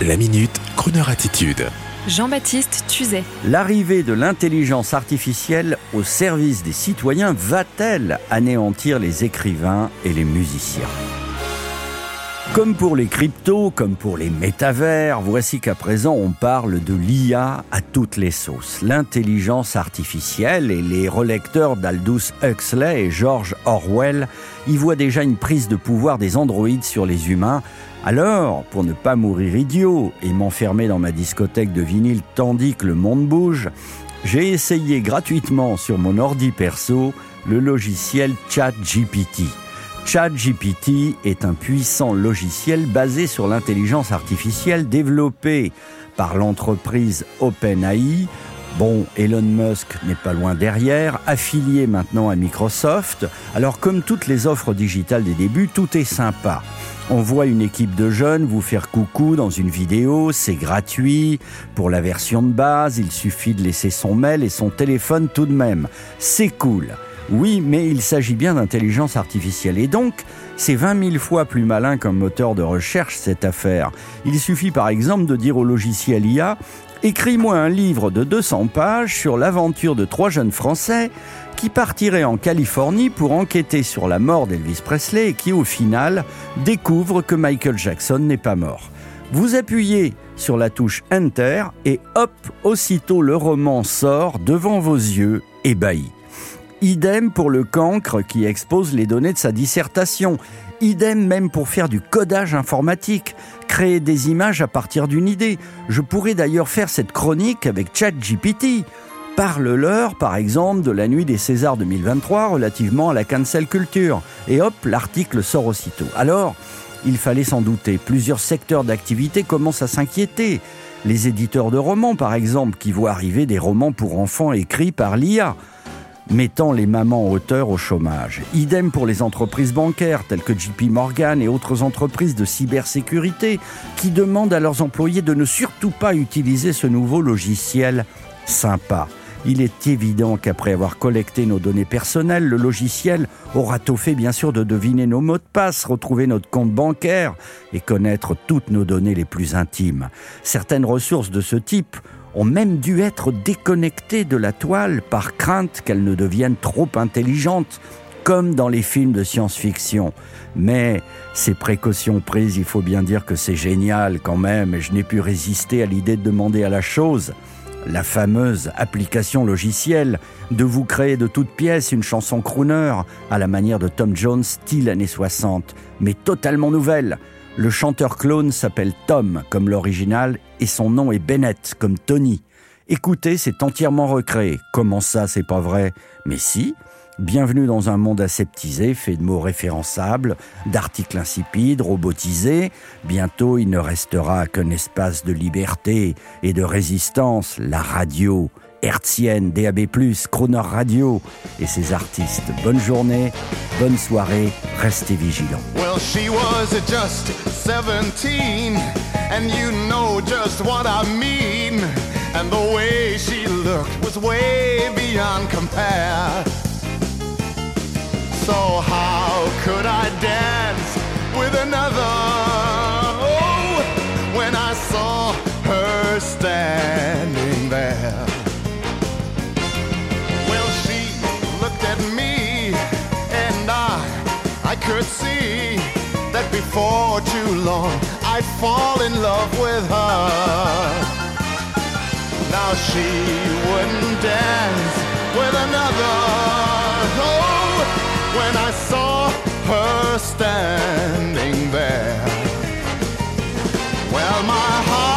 La minute, Kroneur attitude. Jean-Baptiste Tuzet. L'arrivée de l'intelligence artificielle au service des citoyens va-t-elle anéantir les écrivains et les musiciens? Comme pour les cryptos, comme pour les métavers, voici qu'à présent on parle de l'IA à toutes les sauces. L'intelligence artificielle et les relecteurs d'Aldous Huxley et George Orwell y voient déjà une prise de pouvoir des androïdes sur les humains. Alors, pour ne pas mourir idiot et m'enfermer dans ma discothèque de vinyle tandis que le monde bouge, j'ai essayé gratuitement sur mon ordi perso le logiciel ChatGPT. ChatGPT est un puissant logiciel basé sur l'intelligence artificielle développé par l'entreprise OpenAI. Bon, Elon Musk n'est pas loin derrière, affilié maintenant à Microsoft. Alors comme toutes les offres digitales des débuts, tout est sympa. On voit une équipe de jeunes vous faire coucou dans une vidéo, c'est gratuit. Pour la version de base, il suffit de laisser son mail et son téléphone tout de même. C'est cool. Oui, mais il s'agit bien d'intelligence artificielle. Et donc, c'est 20 000 fois plus malin qu'un moteur de recherche, cette affaire. Il suffit par exemple de dire au logiciel IA Écris-moi un livre de 200 pages sur l'aventure de trois jeunes Français qui partiraient en Californie pour enquêter sur la mort d'Elvis Presley et qui, au final, découvrent que Michael Jackson n'est pas mort. Vous appuyez sur la touche Enter et hop, aussitôt le roman sort devant vos yeux ébahis. Idem pour le cancre qui expose les données de sa dissertation. Idem même pour faire du codage informatique, créer des images à partir d'une idée. Je pourrais d'ailleurs faire cette chronique avec ChatGPT. Parle-leur, par exemple, de la nuit des Césars 2023 relativement à la cancel culture. Et hop, l'article sort aussitôt. Alors, il fallait s'en douter. Plusieurs secteurs d'activité commencent à s'inquiéter. Les éditeurs de romans, par exemple, qui voient arriver des romans pour enfants écrits par l'IA mettant les mamans auteurs au chômage. Idem pour les entreprises bancaires telles que JP Morgan et autres entreprises de cybersécurité qui demandent à leurs employés de ne surtout pas utiliser ce nouveau logiciel sympa. Il est évident qu'après avoir collecté nos données personnelles, le logiciel aura tout fait bien sûr de deviner nos mots de passe, retrouver notre compte bancaire et connaître toutes nos données les plus intimes. Certaines ressources de ce type ont même dû être déconnectées de la toile par crainte qu'elles ne deviennent trop intelligentes, comme dans les films de science-fiction. Mais ces précautions prises, il faut bien dire que c'est génial quand même, et je n'ai pu résister à l'idée de demander à la chose, la fameuse application logicielle, de vous créer de toutes pièces une chanson crooner à la manière de Tom Jones, style années 60, mais totalement nouvelle, le chanteur clone s'appelle Tom comme l'original et son nom est Bennett comme Tony. Écoutez, c'est entièrement recréé. Comment ça, c'est pas vrai? Mais si. Bienvenue dans un monde aseptisé, fait de mots référençables, d'articles insipides, robotisés. Bientôt, il ne restera qu'un espace de liberté et de résistance, la radio hertzienne, DAB+, Croner Radio et ses artistes. Bonne journée, bonne soirée, restez vigilants. Well, she was just 17 and you know just what I mean. And the way she looked was way beyond compare. So how could I dance with another? Could see that before too long I'd fall in love with her. Now she wouldn't dance with another. Oh, when I saw her standing there. Well, my heart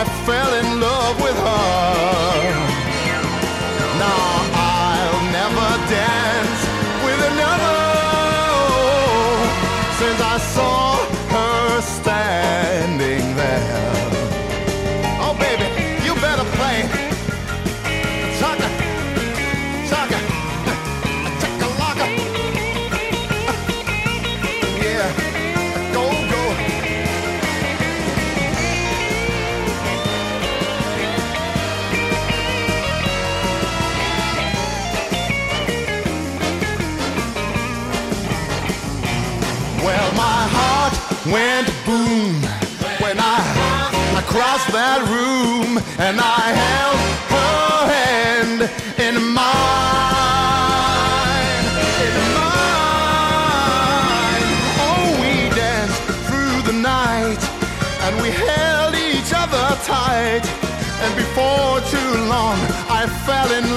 I fell in love with went boom when I, I crossed that room and I held her hand in mine. In mine. Oh, we danced through the night and we held each other tight. And before too long, I fell in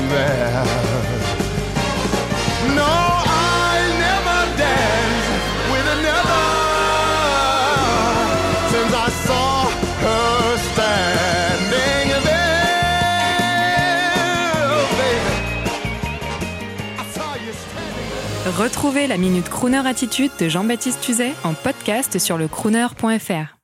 standing there. No, I'll never dance with another since I saw her standing there, baby. I saw you standing there. Retrouvez la Minute Crooner Attitude de Jean-Baptiste Tuzet en podcast sur le crooner.fr.